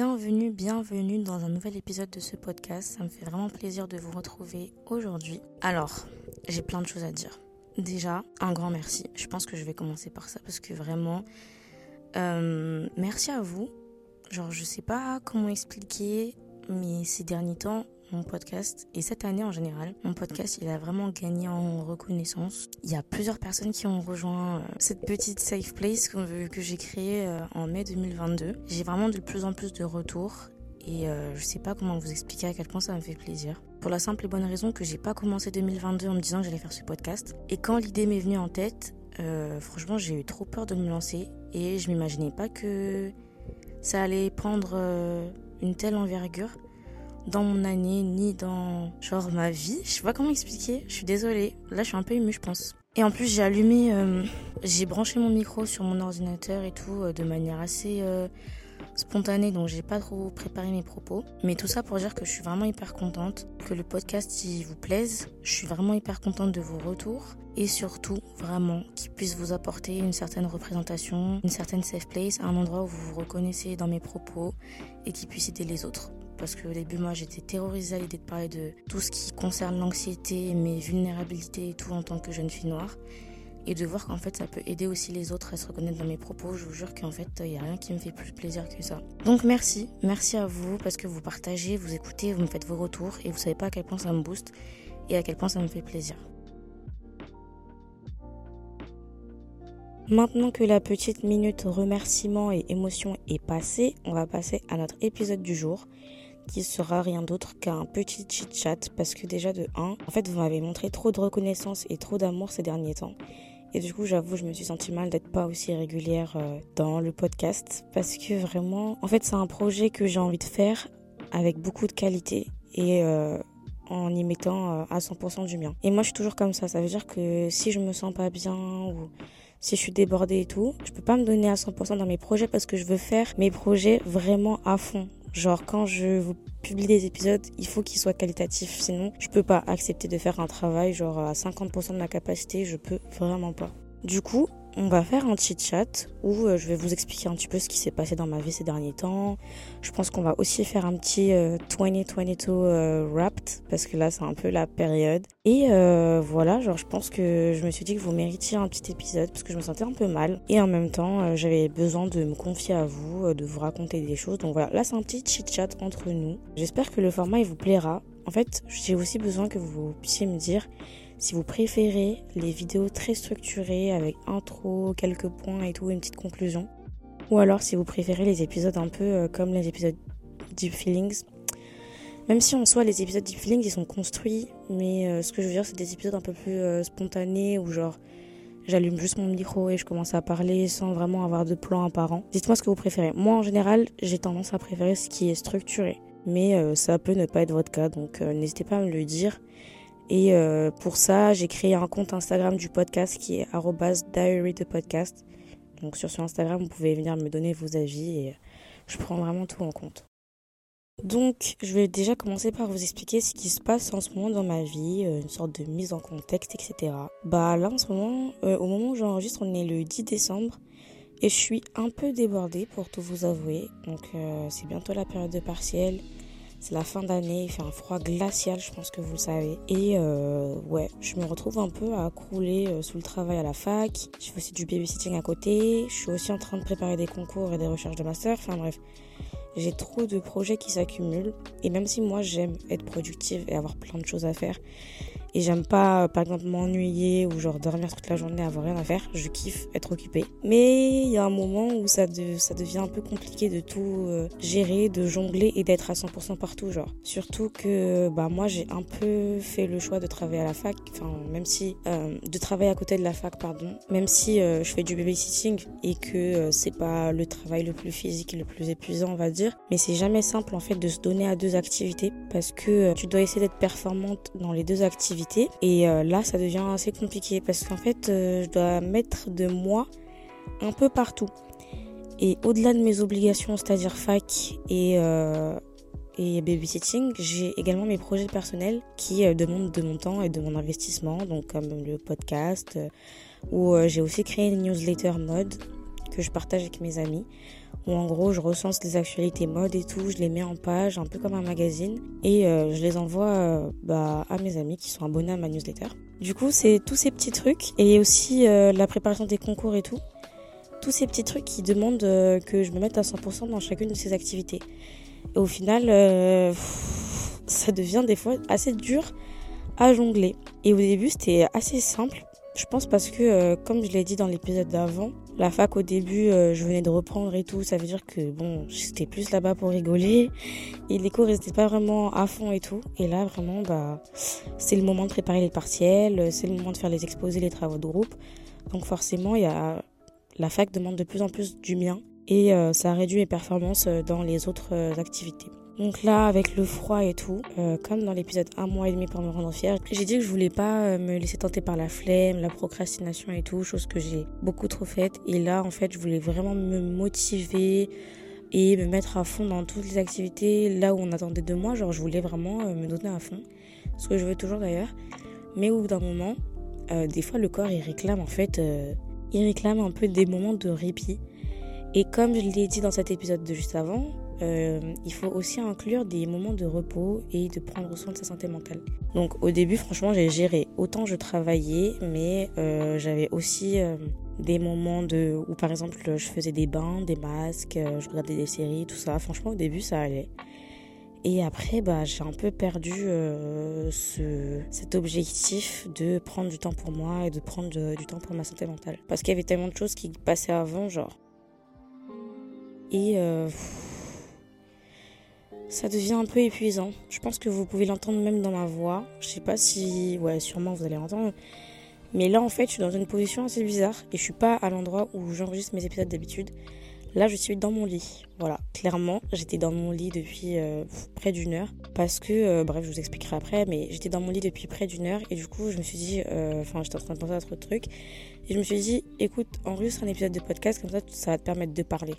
Bienvenue, bienvenue dans un nouvel épisode de ce podcast. Ça me fait vraiment plaisir de vous retrouver aujourd'hui. Alors, j'ai plein de choses à dire. Déjà, un grand merci. Je pense que je vais commencer par ça parce que vraiment, euh, merci à vous. Genre, je sais pas comment expliquer, mais ces derniers temps, mon podcast et cette année en général, mon podcast il a vraiment gagné en reconnaissance. Il y a plusieurs personnes qui ont rejoint euh, cette petite safe place que, j'ai créée euh, en mai 2022. J'ai vraiment de plus en plus de retours et euh, je sais pas comment vous expliquer à quel point ça me fait plaisir. Pour la simple et bonne raison que j'ai pas commencé 2022 en me disant que j'allais faire ce podcast et quand l'idée m'est venue en tête, franchement j'ai eu trop peur de me lancer et je m'imaginais pas que ça allait prendre une telle envergure dans mon année ni dans genre ma vie. Je sais pas comment expliquer. Je suis désolée. Là, je suis un peu émue, je pense. Et en plus, j'ai allumé, euh, j'ai branché mon micro sur mon ordinateur et tout euh, de manière assez euh, spontanée, donc j'ai pas trop préparé mes propos. Mais tout ça pour dire que je suis vraiment hyper contente, que le podcast il vous plaise. Je suis vraiment hyper contente de vos retours et surtout vraiment qu'il puisse vous apporter une certaine représentation, une certaine safe place, un endroit où vous vous reconnaissez dans mes propos et qui puisse aider les autres parce qu'au début, moi, j'étais terrorisée à l'idée de parler de tout ce qui concerne l'anxiété, mes vulnérabilités et tout en tant que jeune fille noire. Et de voir qu'en fait, ça peut aider aussi les autres à se reconnaître dans mes propos. Je vous jure qu'en fait, il n'y a rien qui me fait plus plaisir que ça. Donc merci, merci à vous parce que vous partagez, vous écoutez, vous me faites vos retours et vous savez pas à quel point ça me booste et à quel point ça me fait plaisir. Maintenant que la petite minute remerciement et émotion est passée, on va passer à notre épisode du jour qui sera rien d'autre qu'un petit chit-chat parce que déjà de 1, en fait vous m'avez montré trop de reconnaissance et trop d'amour ces derniers temps. Et du coup, j'avoue, je me suis sentie mal d'être pas aussi régulière euh, dans le podcast parce que vraiment, en fait, c'est un projet que j'ai envie de faire avec beaucoup de qualité et euh, en y mettant euh, à 100% du mien. Et moi, je suis toujours comme ça. Ça veut dire que si je me sens pas bien ou si je suis débordée et tout, je peux pas me donner à 100% dans mes projets parce que je veux faire mes projets vraiment à fond. Genre quand je vous publie des épisodes, il faut qu'ils soient qualitatifs. Sinon, je peux pas accepter de faire un travail genre à 50% de ma capacité. Je peux vraiment pas. Du coup, on va faire un chit chat où euh, je vais vous expliquer un petit peu ce qui s'est passé dans ma vie ces derniers temps. Je pense qu'on va aussi faire un petit 2022 euh, euh, wrapped parce que là c'est un peu la période. Et voilà, genre je pense que je me suis dit que vous méritiez un petit épisode parce que je me sentais un peu mal et en même temps j'avais besoin de me confier à vous, de vous raconter des choses. Donc voilà, là c'est un petit chit chat entre nous. J'espère que le format il vous plaira. En fait, j'ai aussi besoin que vous puissiez me dire si vous préférez les vidéos très structurées avec intro, quelques points et tout, une petite conclusion. Ou alors si vous préférez les épisodes un peu euh, comme les épisodes Deep Feelings. Même si en soi les épisodes Deep Feelings ils sont construits, mais euh, ce que je veux dire c'est des épisodes un peu plus euh, spontanés où genre j'allume juste mon micro et je commence à parler sans vraiment avoir de plan apparent. Dites-moi ce que vous préférez. Moi en général j'ai tendance à préférer ce qui est structuré. Mais ça peut ne pas être votre cas, donc n'hésitez pas à me le dire. Et euh, pour ça, j'ai créé un compte Instagram du podcast qui est diary podcast. Donc sur ce Instagram, vous pouvez venir me donner vos avis et je prends vraiment tout en compte. Donc, je vais déjà commencer par vous expliquer ce qui se passe en ce moment dans ma vie, euh, une sorte de mise en contexte, etc. Bah là, en ce moment, euh, au moment où j'enregistre, on est le 10 décembre et je suis un peu débordée pour tout vous avouer. Donc, c'est bientôt la période de partiel. C'est la fin d'année, il fait un froid glacial, je pense que vous le savez. Et euh, ouais, je me retrouve un peu à crouler euh, sous le travail à la fac. Je fais aussi du babysitting à côté. Je suis aussi en train de préparer des concours et des recherches de master. Enfin bref, j'ai trop de projets qui s'accumulent. Et même si moi j'aime être productive et avoir plein de choses à faire, Et j'aime pas, par exemple, m'ennuyer ou genre dormir toute la journée, avoir rien à faire. Je kiffe être occupée. Mais il y a un moment où ça, devient un peu compliqué de tout euh, gérer, de jongler et d'être à 100% partout, genre. Surtout que, bah, moi, j'ai un peu fait le choix de travailler à la fac. Enfin, même si, euh, de travailler à côté de la fac, pardon. Même si euh, je fais du babysitting et que c'est pas le travail le plus physique et le plus épuisant, on va dire. Mais c'est jamais simple, en fait, de se donner à deux activités parce que tu dois essayer d'être performante dans les deux activités. Et euh, là, ça devient assez compliqué parce qu'en fait, euh, je dois mettre de moi un peu partout. Et au-delà de mes obligations, c'est-à-dire fac et, euh, et babysitting, j'ai également mes projets personnels qui demandent de mon temps et de mon investissement, donc comme le podcast, où j'ai aussi créé une newsletter mode que je partage avec mes amis où en gros je recense les actualités mode et tout, je les mets en page, un peu comme un magazine, et euh, je les envoie euh, bah, à mes amis qui sont abonnés à ma newsletter. Du coup, c'est tous ces petits trucs, et aussi euh, la préparation des concours et tout, tous ces petits trucs qui demandent que je me mette à 100% dans chacune de ces activités. Et au final, ça devient des fois assez dur à jongler. Et au début, c'était assez simple je pense parce que, euh, comme je l'ai dit dans l'épisode d'avant, la fac au début, euh, je venais de reprendre et tout. Ça veut dire que, bon, j'étais plus là-bas pour rigoler. Et les cours, n'étaient pas vraiment à fond et tout. Et là, vraiment, bah, c'est le moment de préparer les partiels. C'est le moment de faire les exposés, les travaux de groupe. Donc forcément, il y a... la fac demande de plus en plus du mien. Et euh, ça réduit mes performances dans les autres activités. Donc là, avec le froid et tout, euh, comme dans l'épisode un mois et demi pour me rendre fière, j'ai dit que je voulais pas euh, me laisser tenter par la flemme, la procrastination et tout, chose que j'ai beaucoup trop faite. Et là, en fait, je voulais vraiment me motiver et me mettre à fond dans toutes les activités là où on attendait de moi. Genre, je voulais vraiment euh, me donner à fond, ce que je veux toujours d'ailleurs. Mais au bout d'un moment, des fois, le corps il réclame en fait, il réclame un peu des moments de répit. Et comme je l'ai dit dans cet épisode de juste avant, euh, il faut aussi inclure des moments de repos et de prendre soin de sa santé mentale. Donc au début, franchement, j'ai géré. Autant je travaillais, mais euh, j'avais aussi euh, des moments de où par exemple je faisais des bains, des masques, je regardais des séries, tout ça. Franchement, au début, ça allait. Et après, bah, j'ai un peu perdu ce, cet objectif de prendre du temps pour moi et de prendre du temps pour ma santé mentale. Parce qu'il y avait tellement de choses qui passaient avant, genre. Et ça devient un peu épuisant. Je pense que vous pouvez l'entendre même dans ma voix. Je sais pas si. Ouais, sûrement vous allez l'entendre. Mais là, en fait, je suis dans une position assez bizarre et je suis pas à l'endroit où j'enregistre mes épisodes d'habitude. Là, je suis dans mon lit. Voilà, clairement, j'étais dans mon lit depuis euh, près d'une heure. Parce que, euh, bref, je vous expliquerai après, mais j'étais dans mon lit depuis près d'une heure. Et du coup, je me suis dit, euh, enfin, j'étais en train de penser à trop de trucs. Et je me suis dit, écoute, enregistre un épisode de podcast, comme ça, ça va te permettre de parler.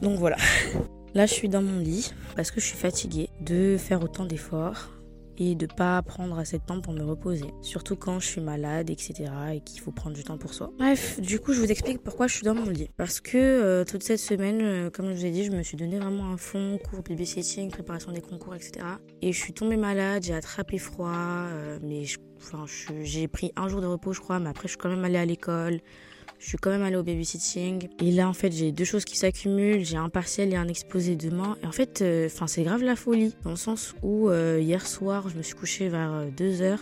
Donc voilà. Là, je suis dans mon lit parce que je suis fatiguée de faire autant d'efforts et de pas prendre assez de temps pour me reposer. Surtout quand je suis malade, etc. et qu'il faut prendre du temps pour soi. Bref, du coup, je vous explique pourquoi je suis dans mon lit. Parce que euh, toute cette semaine, euh, comme je vous ai dit, je me suis donné vraiment un fond, cours babysitting, préparation des concours, etc. Et je suis tombée malade, j'ai attrapé froid, euh, mais j'ai pris un jour de repos, je crois, mais après, je suis quand même allée à l'école. Je suis quand même allée au babysitting. Et là, en fait, j'ai deux choses qui s'accumulent. J'ai un partiel et un exposé demain. Et en fait, euh, c'est grave la folie. Dans le sens où euh, hier soir, je me suis couchée vers 2h. Euh,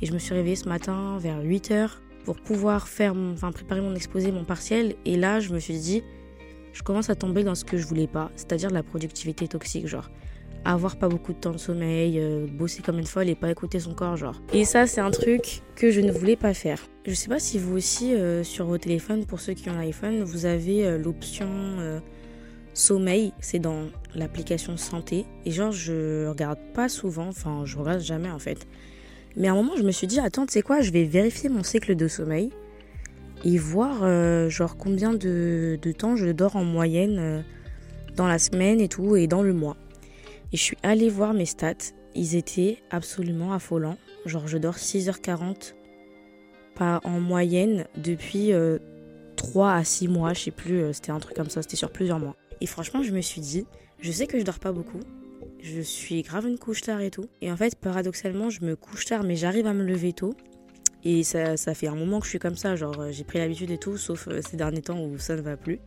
et je me suis réveillée ce matin vers 8h pour pouvoir faire enfin, préparer mon exposé, mon partiel. Et là, je me suis dit, je commence à tomber dans ce que je voulais pas. C'est-à-dire la productivité toxique, genre avoir pas beaucoup de temps de sommeil, euh, bosser comme une folle et pas écouter son corps, genre. Et ça, c'est un truc que je ne voulais pas faire. Je sais pas si vous aussi, euh, sur vos téléphones, pour ceux qui ont l'iPhone, vous avez euh, l'option sommeil, c'est dans l'application santé. Et genre, je regarde pas souvent, enfin, je regarde jamais en fait. Mais à un moment, je me suis dit, attends, tu sais quoi, je vais vérifier mon cycle de sommeil et voir, genre, combien de, de, temps je dors en moyenne dans la semaine et tout, et dans le mois. Et je suis allée voir mes stats. Ils étaient absolument affolants. Genre, je dors 6h40 pas en moyenne depuis 3 euh, à 6 mois. Je sais plus, euh, c'était un truc comme ça. C'était sur plusieurs mois. Et franchement, je me suis dit, je sais que je dors pas beaucoup. Je suis grave une couche tard et tout. Et en fait, paradoxalement, je me couche tard, mais j'arrive à me lever tôt. Et ça, ça fait un moment que je suis comme ça. Genre, euh, j'ai pris l'habitude et tout, sauf ces derniers temps où ça ne va plus.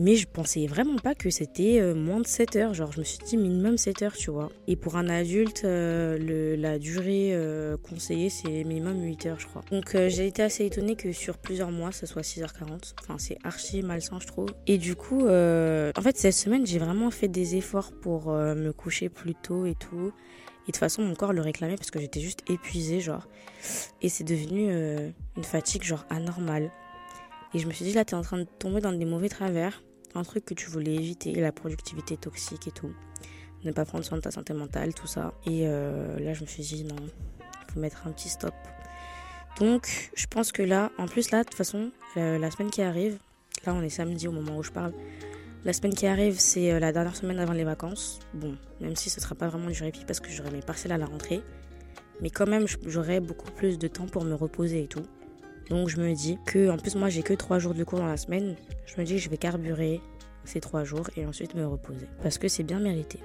Mais je pensais vraiment pas que c'était euh, moins de 7 heures. Genre, je me suis dit minimum 7 heures, tu vois. Et pour un adulte, euh, la durée euh, conseillée, c'est minimum 8 heures, je crois. Donc, j'ai été assez étonnée que sur plusieurs mois, ça soit 6h40. Enfin, c'est archi malsain, je trouve. Et du coup, en fait, cette semaine, j'ai vraiment fait des efforts pour me coucher plus tôt et tout. Et de toute façon, mon corps le réclamait parce que j'étais juste épuisée, genre. Et c'est devenu une fatigue, genre, anormale. Et je me suis dit, là, t'es en train de tomber dans des mauvais travers. Un truc que tu voulais éviter, la productivité toxique et tout. Ne pas prendre soin de ta santé mentale, tout ça. Et euh, là, je me suis dit, non, faut mettre un petit stop. Donc, je pense que là, en plus, là, de toute façon, euh, la semaine qui arrive, là, on est samedi au moment où je parle. La semaine qui arrive, c'est euh, la dernière semaine avant les vacances. Bon, même si ce sera pas vraiment du répit parce que j'aurai mes parcelles à la rentrée. Mais quand même, j'aurai beaucoup plus de temps pour me reposer et tout. Donc je me dis que, en plus moi j'ai que 3 jours de cours dans la semaine, je me dis que je vais carburer ces 3 jours et ensuite me reposer. Parce que c'est bien mérité.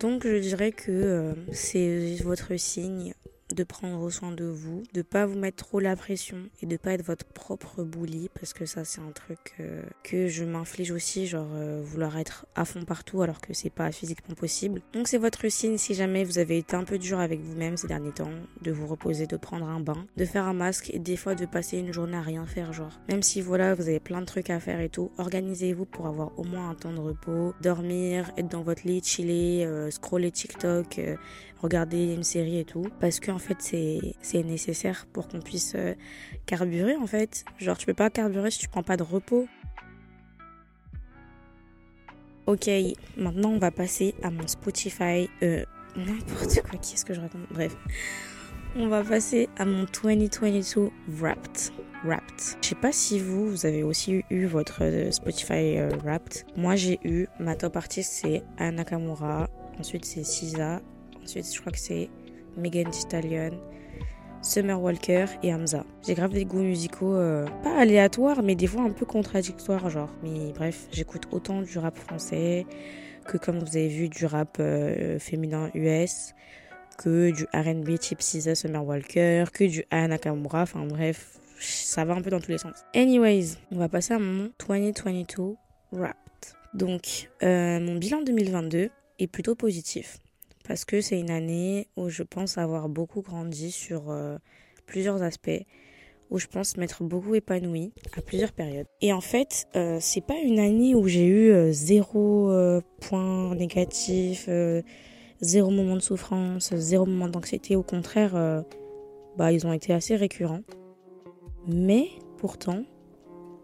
Donc je dirais que euh, c'est votre signe de prendre soin de vous, de pas vous mettre trop la pression et de pas être votre propre bully parce que ça c'est un truc euh, que je m'inflige aussi, genre euh, vouloir être à fond partout alors que c'est pas physiquement possible. Donc c'est votre signe si jamais vous avez été un peu dur avec vous-même ces derniers temps, de vous reposer, de prendre un bain, de faire un masque et des fois de passer une journée à rien faire genre. Même si voilà vous avez plein de trucs à faire et tout, organisez-vous pour avoir au moins un temps de repos, dormir, être dans votre lit, chiller, euh, scroller TikTok, regarder une série et tout parce qu'en fait c'est nécessaire pour qu'on puisse euh, carburer en fait genre tu peux pas carburer si tu prends pas de repos ok maintenant on va passer à mon Spotify euh, n'importe quoi qui est-ce que je raconte? Bref on va passer à mon 2022 Wrapped. Wrapped. Je sais pas si vous, vous avez aussi eu votre euh, Spotify Wrapped. Moi, j'ai eu ma top artiste, c'est Anna Nakamura. Ensuite, c'est SZA. Ensuite, je crois que c'est Megan Thee Stallion, Summer Walker et Hamza. J'ai grave des goûts musicaux euh, pas aléatoires, mais des fois un peu contradictoires, genre. Mais bref, j'écoute autant du rap français que, comme vous avez vu, du rap euh, féminin US, que du R&B type SZA, Summer Walker, que du Anna Nakamura. Enfin bref, ça va un peu dans tous les sens. Anyways, on va passer à mon 2022 Wrapped. Donc, euh, mon bilan 2022 est plutôt positif parce que c'est une année où je pense avoir beaucoup grandi sur euh, plusieurs aspects, où je pense m'être beaucoup épanouie à plusieurs périodes. Et en fait, euh, c'est pas une année où j'ai eu euh, zéro point négatif, zéro moment de souffrance, zéro moment d'anxiété. Au contraire, bah, ils ont été assez récurrents. Mais pourtant,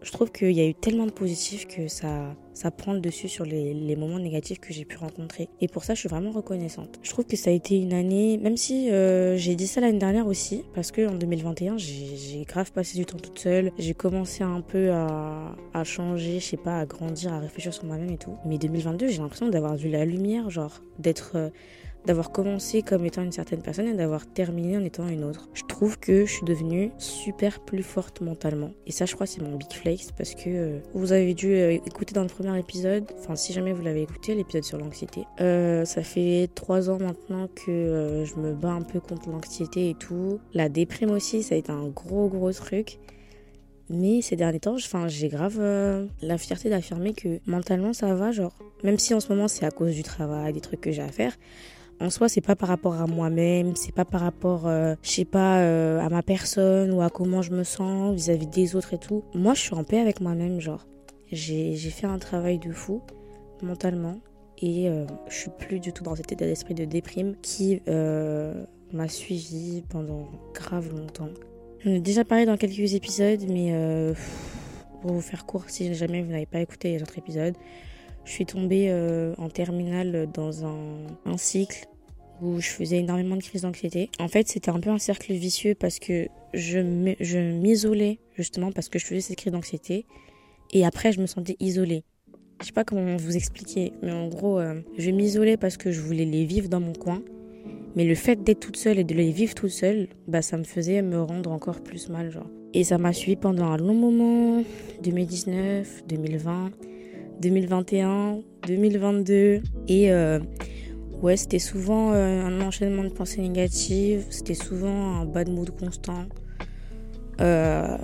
je trouve qu'il y a eu tellement de positifs que ça, ça prend le dessus sur les, moments négatifs que j'ai pu rencontrer. Et pour ça, je suis vraiment reconnaissante. Je trouve que ça a été une année, même si euh, j'ai dit ça l'année dernière aussi, parce que en 2021, j'ai grave passé du temps toute seule. J'ai commencé un peu à, à changer, je sais pas, à grandir, à réfléchir sur moi-même et tout. Mais 2022, j'ai l'impression d'avoir vu la lumière, genre d'être... Euh, d'avoir commencé comme étant une certaine personne et d'avoir terminé en étant une autre. Je trouve que je suis devenue super plus forte mentalement. Et ça, je crois, c'est mon big flex parce que euh, vous avez dû euh, écouter dans le premier épisode, enfin, si jamais vous l'avez écouté, l'épisode sur l'anxiété. Euh, ça fait trois ans maintenant que je me bats un peu contre l'anxiété et tout. La déprime aussi, ça a été un gros, gros truc. Mais ces derniers temps, j'ai grave la fierté d'affirmer que mentalement ça va, genre. Même si en ce moment c'est à cause du travail, des trucs que j'ai à faire, en soi, c'est pas par rapport à moi-même, c'est pas par rapport, euh, je sais pas, euh, à ma personne ou à comment je me sens vis-à-vis des autres et tout. Moi, je suis en paix avec moi-même, genre. J'ai fait un travail de fou mentalement et euh, je suis plus du tout dans cet état d'esprit de déprime qui m'a suivi pendant grave longtemps. J'en ai déjà parlé dans quelques épisodes, mais pour vous faire court, si jamais vous n'avez pas écouté les autres épisodes, je suis tombée en terminale dans un, un cycle où je faisais énormément de crises d'anxiété. En fait, c'était un peu un cercle vicieux parce que je m'isolais justement parce que je faisais ces crises d'anxiété et après je me sentais isolée. Je sais pas comment vous expliquer, mais en gros, euh, je m'isolais parce que je voulais les vivre dans mon coin. Mais le fait d'être toute seule et de les vivre toute seule, bah ça me faisait me rendre encore plus mal, genre. Et ça m'a suivi pendant un long moment, 2019, 2020, 2021, 2022. Et euh, Ouais, c'était souvent euh, un enchaînement de pensées négatives, c'était souvent un bad mood constant. Euh,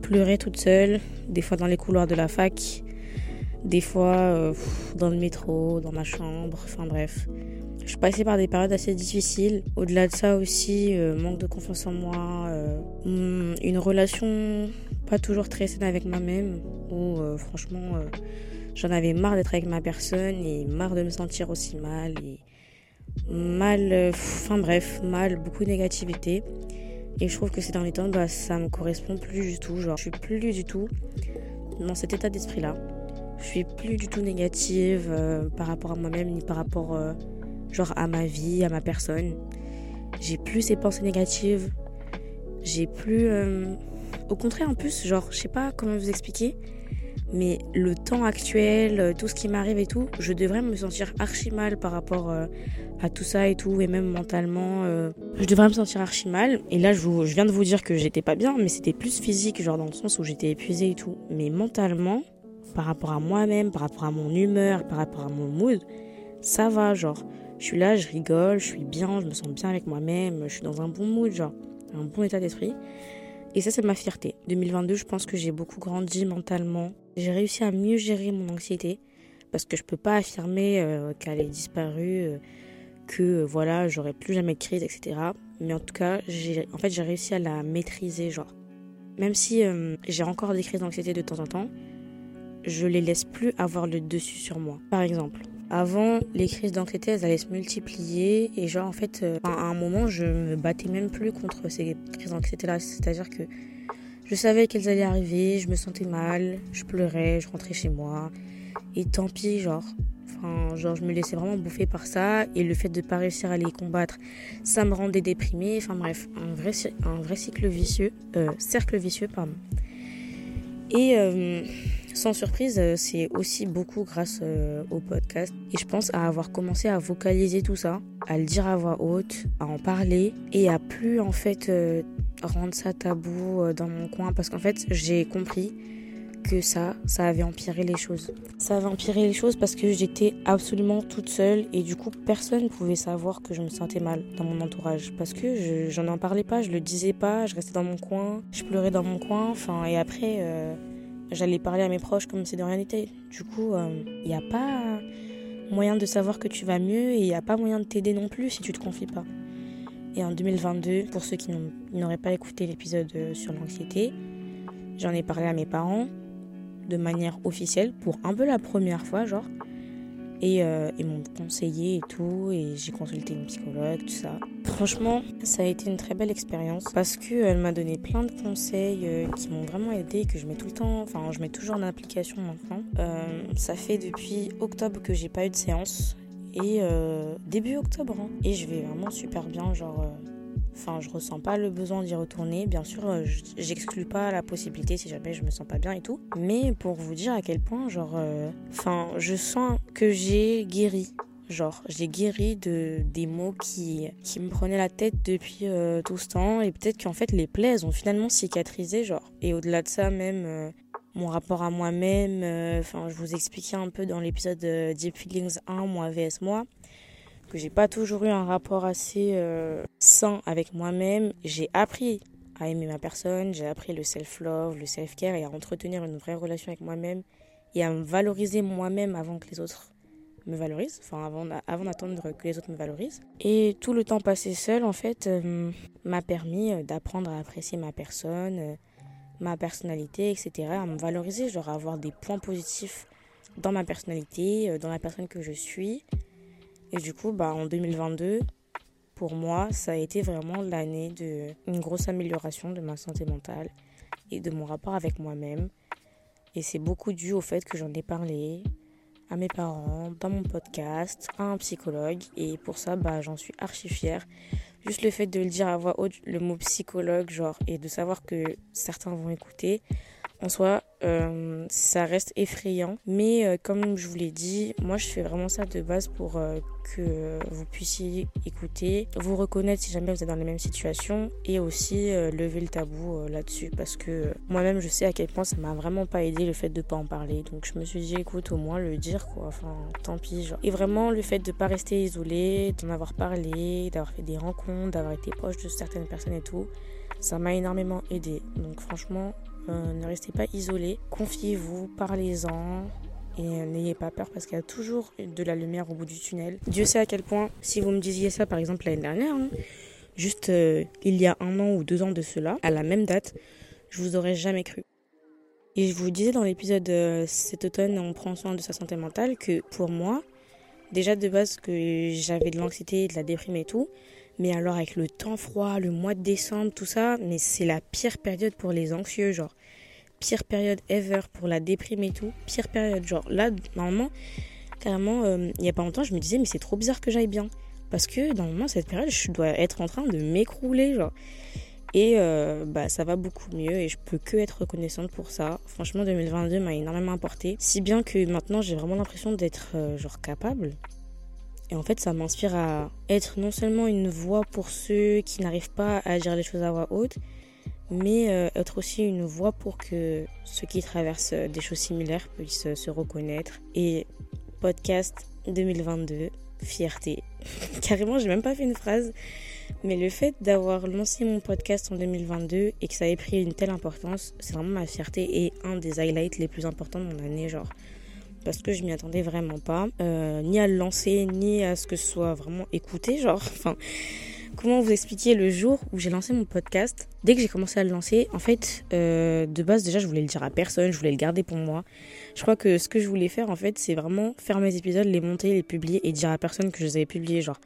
pleurer toute seule, des fois dans les couloirs de la fac, des fois dans le métro, dans ma chambre, enfin bref. Je passée par des périodes assez difficiles. Au-delà de ça aussi, manque de confiance en moi, hmm, une relation pas toujours très saine avec moi-même, où franchement j'en avais marre d'être avec ma personne et marre de me sentir aussi mal et mal, enfin bref, mal, beaucoup de négativité. Et je trouve que ces derniers temps, bah, ça me correspond plus du tout. Genre, je suis plus du tout dans cet état d'esprit-là. Je suis plus du tout négative euh, par rapport à moi-même ni par rapport euh, genre à ma vie, à ma personne. J'ai plus ces pensées négatives. J'ai plus euh, au contraire en plus, genre je sais pas comment vous expliquer, mais le temps actuel, tout ce qui m'arrive et tout, je devrais me sentir archi mal par rapport à tout ça et tout, et même mentalement, je devrais me sentir archi mal. Et là, je, je viens de vous dire que j'étais pas bien, mais c'était plus physique, genre dans le sens où j'étais épuisée et tout. Mais mentalement, par rapport à moi-même, par rapport à mon humeur, par rapport à mon mood, ça va, genre. Je suis là, je rigole, je suis bien, je me sens bien avec moi-même, je suis dans un bon mood, genre, un bon état d'esprit. Et ça, c'est ma fierté. 2022, je pense que j'ai beaucoup grandi mentalement. J'ai réussi à mieux gérer mon anxiété parce que je peux pas affirmer euh, qu'elle est disparue, euh, que euh, voilà, j'aurais plus jamais de crise, etc. Mais en tout cas, j'ai, en fait, réussi à la maîtriser, genre. Même si j'ai encore des crises d'anxiété de temps en temps, je les laisse plus avoir le dessus sur moi. Par exemple, avant, les crises d'anxiété, elles allaient se multiplier et genre en fait, à un moment, je me battais même plus contre ces crises d'anxiété-là. C'est-à-dire que je savais qu'elles allaient arriver, je me sentais mal, je pleurais, je rentrais chez moi et tant pis, genre. Enfin, genre, je me laissais vraiment bouffer par ça et le fait de pas réussir à les combattre, ça me rendait déprimée. Enfin bref, un vrai, un vrai cycle vicieux, euh, cercle vicieux, pardon. Et euh, sans surprise, euh, c'est aussi beaucoup grâce au podcast. Et je pense à avoir commencé à vocaliser tout ça, à le dire à voix haute, à en parler et à plus en fait rendre ça tabou dans mon coin parce qu'en fait j'ai compris que ça, ça avait empiré les choses. Ça avait empiré les choses parce que j'étais absolument toute seule et du coup personne ne pouvait savoir que je me sentais mal dans mon entourage parce que je, n'en parlais pas, je le disais pas, je restais dans mon coin, je pleurais dans mon coin, enfin et après j'allais parler à mes proches comme c'est de rien n'était. Du coup, il euh, n'y a pas moyen de savoir que tu vas mieux et il n'y a pas moyen de t'aider non plus si tu te confies pas. Et en 2022, pour ceux qui n'auraient pas écouté l'épisode euh, sur l'anxiété, j'en ai parlé à mes parents de manière officielle pour un peu la première fois, genre. Et euh, ils m'ont conseillé et tout, et j'ai consulté une psychologue, tout ça. Franchement, ça a été une très belle expérience parce qu'elle m'a donné plein de conseils euh, qui m'ont vraiment aidé, que je mets tout le temps, enfin, je mets toujours en application maintenant. Euh, ça fait depuis octobre que j'ai pas eu de séance, et début octobre, hein. et je vais vraiment super bien, genre Enfin, je ressens pas le besoin d'y retourner. Bien sûr, euh, j'exclus pas la possibilité si jamais je me sens pas bien et tout. Mais pour vous dire à quel point, genre, euh, enfin, je sens que j'ai guéri. Genre, j'ai guéri de des mots qui, qui me prenaient la tête depuis euh, tout ce temps. Et peut-être qu'en fait, les plaies ont finalement cicatrisé, genre. Et au-delà de ça, même mon rapport à moi-même. Enfin, je vous expliquais un peu dans l'épisode Deep Feelings 1, moi vs moi que j'ai pas toujours eu un rapport assez euh, sain avec moi-même. J'ai appris à aimer ma personne, j'ai appris le self-love, le self-care et à entretenir une vraie relation avec moi-même et à me valoriser moi-même avant que les autres me valorisent, enfin avant, avant d'attendre que les autres me valorisent. Et tout le temps passé seul, en fait, euh, m'a permis euh, d'apprendre à apprécier ma personne, ma personnalité, etc., à me valoriser, genre à avoir des points positifs dans ma personnalité, dans la personne que je suis, et du coup, bah, en 2022, pour moi, ça a été vraiment l'année d'une grosse amélioration de ma santé mentale et de mon rapport avec moi-même. Et c'est beaucoup dû au fait que j'en ai parlé à mes parents, dans mon podcast, à un psychologue. Et pour ça, bah, j'en suis archi fière. Juste le fait de le dire à voix haute, le mot psychologue, genre, et de savoir que certains vont écouter, en soi, euh, ça reste effrayant. Mais euh, comme je vous l'ai dit, moi je fais vraiment ça de base pour euh, que vous puissiez écouter, vous reconnaître si jamais vous êtes dans les mêmes situations et aussi lever le tabou là-dessus parce que moi-même je sais à quel point ça m'a vraiment pas aidé le fait de pas en parler. Donc je me suis dit écoute au moins le dire quoi. Enfin tant pis genre. Et vraiment le fait de pas rester isolé, d'en avoir parlé, d'avoir fait des rencontres, d'avoir été proche de certaines personnes et tout, ça m'a énormément aidé. Donc franchement euh, ne restez pas isolés. Confiez-vous, parlez-en. et n'ayez pas peur parce qu'il y a toujours de la lumière au bout du tunnel. Dieu sait à quel point, si vous me disiez ça par exemple l'année dernière, hein, juste euh, il y a un an ou deux ans de cela, à la même date, je vous aurais jamais cru. Et je vous disais dans l'épisode euh, cet automne, on prend soin de sa santé mentale, que pour moi, déjà de base que j'avais de l'anxiété, de la déprime et tout, mais alors avec le temps froid, le mois de décembre, tout ça, mais c'est la pire période pour les anxieux, genre pire période ever pour la déprime et tout, pire période, genre là normalement, carrément, euh, il y a pas longtemps, je me disais mais c'est trop bizarre que j'aille bien, parce que normalement cette période, je dois être en train de m'écrouler, genre. Et euh, bah, ça va beaucoup mieux et je peux que être reconnaissante pour ça. Franchement, 2022 m'a énormément apporté. Si bien que maintenant, j'ai vraiment l'impression d'être euh, genre capable. Et en fait, ça m'inspire à être non seulement une voix pour ceux qui n'arrivent pas à dire les choses à voix haute, mais euh, être aussi une voix pour que ceux qui traversent des choses similaires puissent se reconnaître. Et podcast 2022, fierté. Carrément, j'ai même pas fait une phrase. Mais le fait d'avoir lancé mon podcast en 2022 et que ça ait pris une telle importance, c'est vraiment ma fierté et un des highlights les plus importants de mon année, genre. Parce que je m'y attendais vraiment pas, euh, ni à le lancer, ni à ce que ce soit vraiment écouté, genre. Enfin, comment vous expliquer le jour où j'ai lancé mon podcast? Dès que j'ai commencé à le lancer, en fait, euh, de base déjà, je voulais le dire à personne, je voulais le garder pour moi. Je crois que ce que je voulais faire, en fait, c'est vraiment faire mes épisodes, les monter, les publier et dire à personne que je les avais publiés, genre.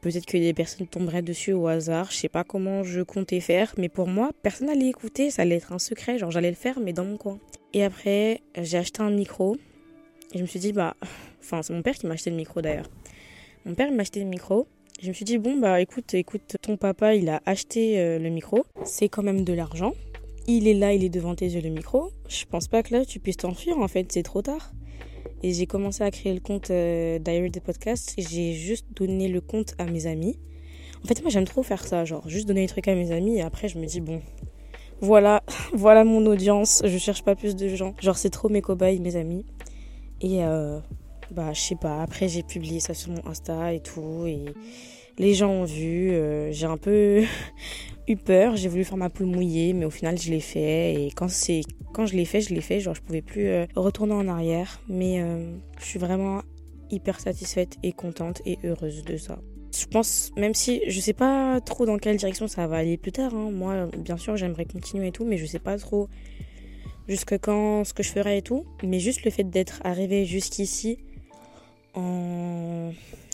Peut-être que des personnes tomberaient dessus au hasard. Je sais pas comment je comptais faire, mais pour moi, personne n'allait écouter. Ça allait être un secret. Genre, j'allais le faire, mais dans mon coin. Et après, j'ai acheté un micro. Et je me suis dit, bah. Enfin, c'est mon père qui m'a acheté le micro d'ailleurs. Mon père m'a acheté le micro. Je me suis dit, bon, bah écoute, écoute, ton papa, il a acheté euh, le micro. C'est quand même de l'argent. Il est là, il est devant tes yeux, le micro. Je pense pas que là, tu puisses t'enfuir, en fait, c'est trop tard. Et j'ai commencé à créer le compte euh, Diary des podcasts. J'ai juste donné le compte à mes amis. En fait, moi, j'aime trop faire ça, genre juste donner les trucs à mes amis et après, je me dis bon, voilà, voilà mon audience. Je cherche pas plus de gens. Genre, c'est trop mes cobayes, mes amis. Et euh, bah, je sais pas. Après, j'ai publié ça sur mon Insta et tout et les gens ont vu. Euh, j'ai un peu eu peur. J'ai voulu faire ma poule mouillée, mais au final, je l'ai fait. Et quand quand je l'ai fait, je l'ai fait. Genre, je pouvais plus euh, retourner en arrière. Mais je suis vraiment hyper satisfaite et contente et heureuse de ça. Je pense, même si je sais pas trop dans quelle direction ça va aller plus tard. Hein. Moi, bien sûr, j'aimerais continuer et tout, mais je sais pas trop jusque quand ce que je ferai et tout. Mais juste le fait d'être arrivé jusqu'ici en.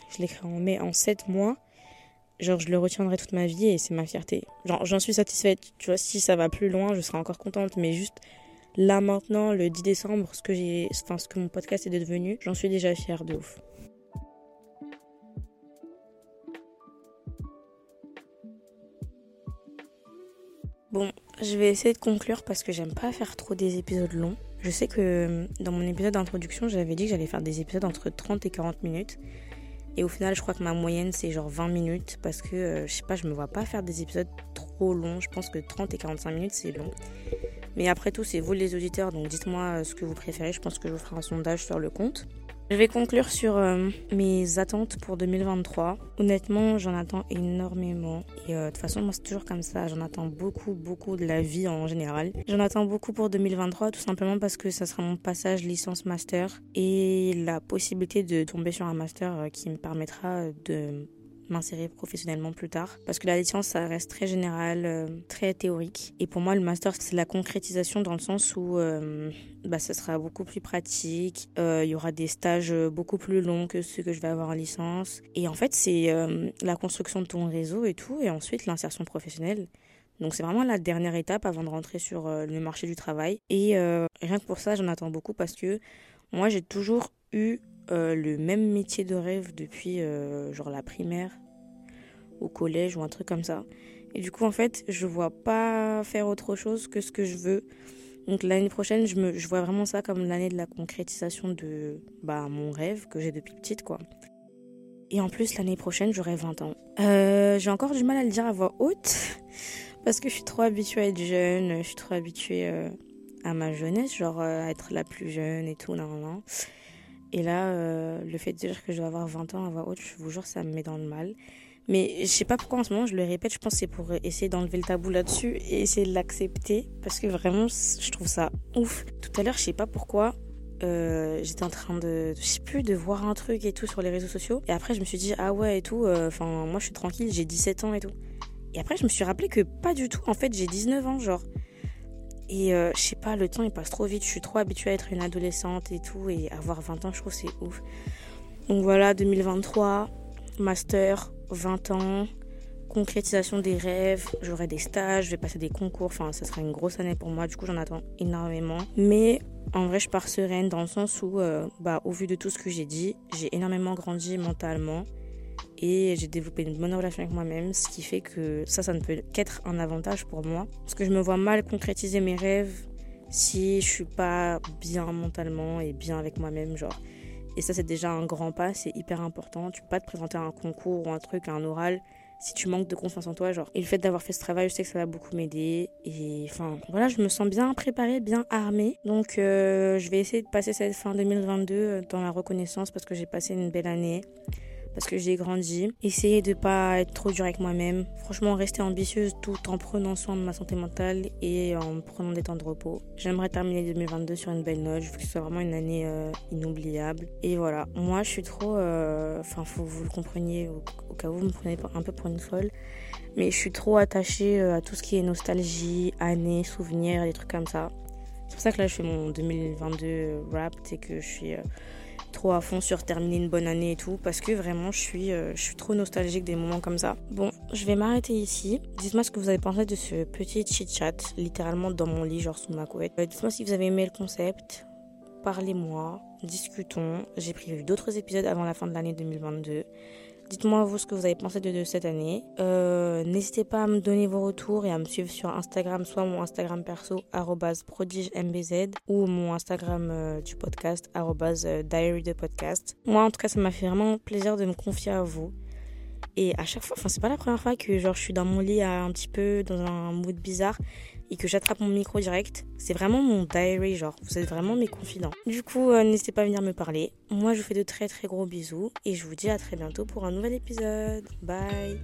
Je l'écris en mai, en 7 mois genre je le retiendrai toute ma vie et c'est ma fierté. Genre j'en suis satisfaite, tu vois, si ça va plus loin, je serai encore contente, mais juste là maintenant, le 10 décembre, ce que j'ai, enfin ce que mon podcast est devenu, j'en suis déjà fière de ouf. Bon, je vais essayer de conclure parce que j'aime pas faire trop des épisodes longs. Je sais que dans mon épisode d'introduction, j'avais dit que j'allais faire des épisodes entre 30 et 40 minutes. Et au final, je crois que ma moyenne, c'est genre 20 minutes parce que, euh, je sais pas, je me vois pas faire des épisodes trop longs. Je pense que 30 et 45 minutes, c'est long. Mais après tout, c'est vous les auditeurs, donc dites-moi euh, ce que vous préférez. Je pense que je vous ferai un sondage sur le compte. Je vais conclure sur euh, mes attentes pour 2023. Honnêtement, j'en attends énormément. Et euh, de toute façon, moi, c'est toujours comme ça. J'en attends beaucoup, beaucoup de la vie en général. J'en attends beaucoup pour 2023, tout simplement parce que ça sera mon passage licence-master et la possibilité de tomber sur un master euh, qui me permettra de m'insérer professionnellement plus tard. Parce que la licence, ça reste très général, euh, très théorique. Et pour moi, le master, c'est la concrétisation dans le sens où euh, bah, ça sera beaucoup plus pratique. Euh, il y aura des stages beaucoup plus longs que ceux que je vais avoir en licence. Et en fait, c'est la construction de ton réseau et tout. Et ensuite, l'insertion professionnelle. Donc c'est vraiment la dernière étape avant de rentrer sur le marché du travail. Et rien que pour ça, j'en attends beaucoup parce que moi, j'ai toujours eu euh, le même métier de rêve depuis euh, genre la primaire au collège ou un truc comme ça. Et du coup, en fait, je vois pas faire autre chose que ce que je veux. Donc l'année prochaine, je, me, je vois vraiment ça comme l'année de la concrétisation de bah, mon rêve que j'ai depuis petite, quoi. Et en plus, l'année prochaine, j'aurai 20 ans. Euh, j'ai encore du mal à le dire à voix haute parce que je suis trop habituée à être jeune, je suis trop habituée à ma jeunesse, genre à être la plus jeune et tout, non, non. Et là, euh, le fait de dire que je dois avoir 20 ans à voix haute, je vous jure, ça me met dans le mal. Mais je sais pas pourquoi en ce moment je le répète, je pense que c'est pour essayer d'enlever le tabou là-dessus et essayer de l'accepter parce que vraiment je trouve ça ouf. Tout à l'heure, je sais pas pourquoi, euh, j'étais en train de, je sais plus, de voir un truc et tout sur les réseaux sociaux. Et après, je me suis dit, ah ouais, et tout, euh, enfin, moi je suis tranquille, j'ai 17 ans et tout. Et après, je me suis rappelé que pas du tout, en fait, j'ai 19 ans, genre. Et euh, je sais pas, le temps il passe trop vite, je suis trop habituée à être une adolescente et tout, et avoir 20 ans, je trouve c'est ouf. Donc voilà, 2023, master, 20 ans, concrétisation des rêves, j'aurai des stages, je vais passer des concours, enfin ça sera une grosse année pour moi, du coup j'en attends énormément. Mais en vrai je pars sereine dans le sens où, euh, bah, au vu de tout ce que j'ai dit, j'ai énormément grandi mentalement et j'ai développé une bonne relation avec moi-même, ce qui fait que ça, ça ne peut qu'être un avantage pour moi. Parce que je me vois mal concrétiser mes rêves si je suis pas bien mentalement et bien avec moi-même, genre. Et ça, c'est déjà un grand pas, c'est hyper important. Tu peux pas te présenter à un concours ou un truc, un oral, si tu manques de confiance en toi, genre. Et le fait d'avoir fait ce travail, je sais que ça va beaucoup m'aider. Et enfin, voilà, je me sens bien préparée, bien armée. Donc, euh, je vais essayer de passer cette fin 2022 dans la reconnaissance parce que j'ai passé une belle année parce que j'ai grandi. Essayer de pas être trop dur avec moi-même. Franchement, rester ambitieuse tout en prenant soin de ma santé mentale et en prenant des temps de repos. J'aimerais terminer 2022 sur une belle note. Je veux que ce soit vraiment une année euh, inoubliable. Et voilà, moi je suis trop. Euh, enfin, faut que vous le compreniez au, cas où vous me prenez un peu pour une folle. Mais je suis trop attachée euh, à tout ce qui est nostalgie, années, souvenirs, des trucs comme ça. C'est pour ça que là je fais mon 2022 rap, c'est que je suis trop à fond sur terminer une bonne année et tout parce que vraiment je suis, euh, je suis trop nostalgique des moments comme ça. Bon, je vais m'arrêter ici. Dites-moi ce que vous avez pensé de ce petit chit-chat, littéralement dans mon lit, genre sous ma couette. Euh, dites-moi si vous avez aimé le concept. Parlez-moi, discutons. J'ai prévu d'autres épisodes avant la fin de l'année 2022. Dites-moi vous ce que vous avez pensé de, cette année. Euh, n'hésitez pas à me donner vos retours et à me suivre sur Instagram, soit mon Instagram perso @prodigembz ou mon Instagram euh, du podcast euh, diary de podcast. Moi en tout cas ça m'a fait vraiment plaisir de me confier à vous. Et à chaque fois, enfin c'est pas la première fois que genre je suis dans mon lit un petit peu dans un mood bizarre et que j'attrape mon micro direct. C'est vraiment mon diary, genre, vous êtes vraiment mes confidents. Du coup, euh, n'hésitez pas à venir me parler. Moi, je vous fais de très très gros bisous et je vous dis à très bientôt pour un nouvel épisode. Bye